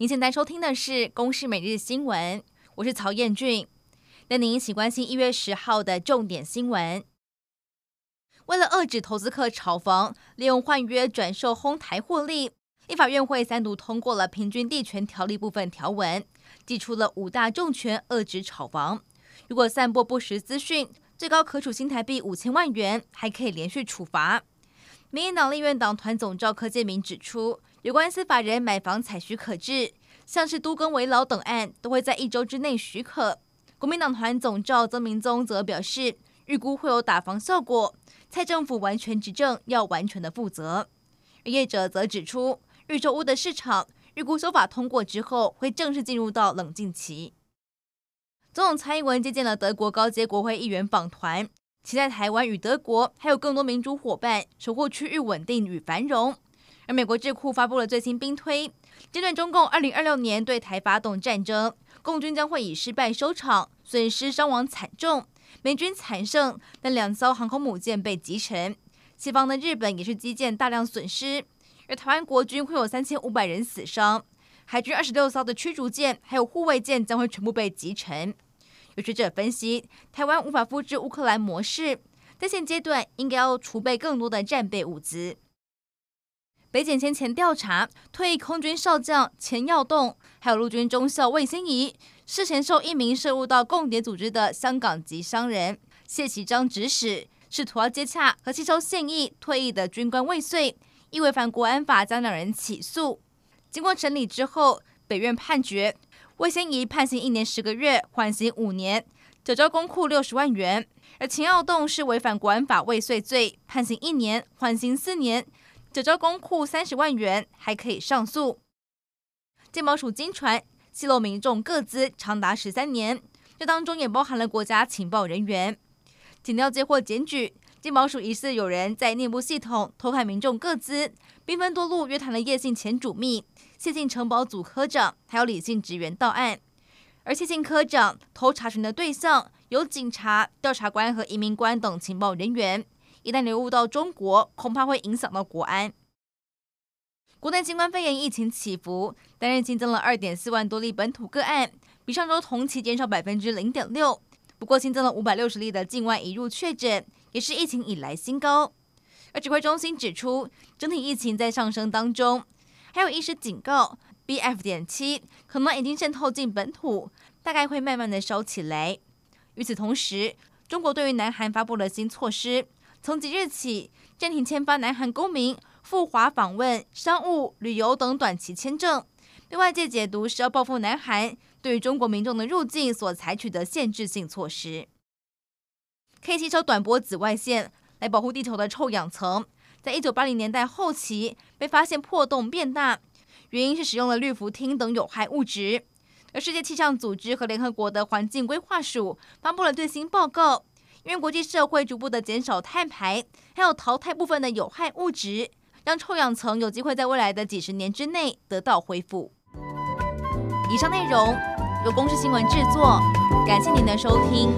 您现在收听的是《公视每日新闻》，我是曹彦俊，带您一起关心一月十号的重点新闻。为了遏制投资客炒房，利用换约转售哄抬获利，立法院会三度通过了《平均地权条例》部分条文，祭出了五大重拳遏制炒房。如果散播不实资讯，最高可处新台币五千万元，还可以连续处罚。民进党立院党团总召柯建铭指出，有关司法人买房采许可制，像是都更危老等案，都会在一周之内许可。国民党团总召曾明宗则表示，预估会有打房效果，蔡政府完全执政要完全的负责。而业者则指出，预售屋的市场预估修法通过之后，会正式进入到冷静期。总统蔡英文接见了德国高阶国会议员访团。期待台湾与德国还有更多民主伙伴守护区域稳定与繁荣。而美国智库发布了最新兵推，针对中共二零二六年对台发动战争，共军将会以失败收场，损失伤亡惨重；美军惨胜，但两艘航空母舰被击沉。西方的日本也是机舰大量损失，而台湾国军会有三千五百人死伤，海军二十六艘的驱逐舰还有护卫舰将会全部被击沉。有学者分析，台湾无法复制乌克兰模式，在现阶段应该要储备更多的战备物资。北检先前调查，退役空军少将钱耀栋，还有陆军中校魏新仪，事前受一名涉入到共谍组织的香港籍商人谢其章指使，试图要接洽和吸收现役退役的军官未遂，亦违反国安法，将两人起诉。经过审理之后，北院判决。魏先仪判刑一年十个月，缓刑五年，缴交公库六十万元；而钱耀栋是违反国安法未遂罪，判刑一年，缓刑四年，缴交公库三十万元，还可以上诉。健保署惊传泄露民众个资长达十三年，这当中也包含了国家情报人员。警调接获检举，健保署疑似有人在内部系统偷看民众个资，兵分多路约谈了叶姓前主秘。谢姓城堡组科长还有李姓职员到案，而谢姓科长偷查询的对象有警察、调查官和移民官等情报人员，一旦流入到中国，恐怕会影响到国安。国内新冠肺炎疫情起伏，单日新增了二点四万多例本土个案，比上周同期减少百分之零点六。不过新增了五百六十例的境外移入确诊，也是疫情以来新高。而指挥中心指出，整体疫情在上升当中。还有医师警告，BF. 点七可能已经渗透进本土，大概会慢慢的烧起来。与此同时，中国对于南韩发布了新措施，从即日起暂停签发南韩公民赴华访问、商务、旅游等短期签证，被外界解读是要报复南韩对于中国民众的入境所采取的限制性措施。可以吸收短波紫外线来保护地球的臭氧层。在一九八零年代后期被发现破洞变大，原因是使用了氯氟烃等有害物质。而世界气象组织和联合国的环境规划署发布了最新报告，因为国际社会逐步的减少碳排，还有淘汰部分的有害物质，让臭氧层有机会在未来的几十年之内得到恢复。以上内容由公视新闻制作，感谢您的收听。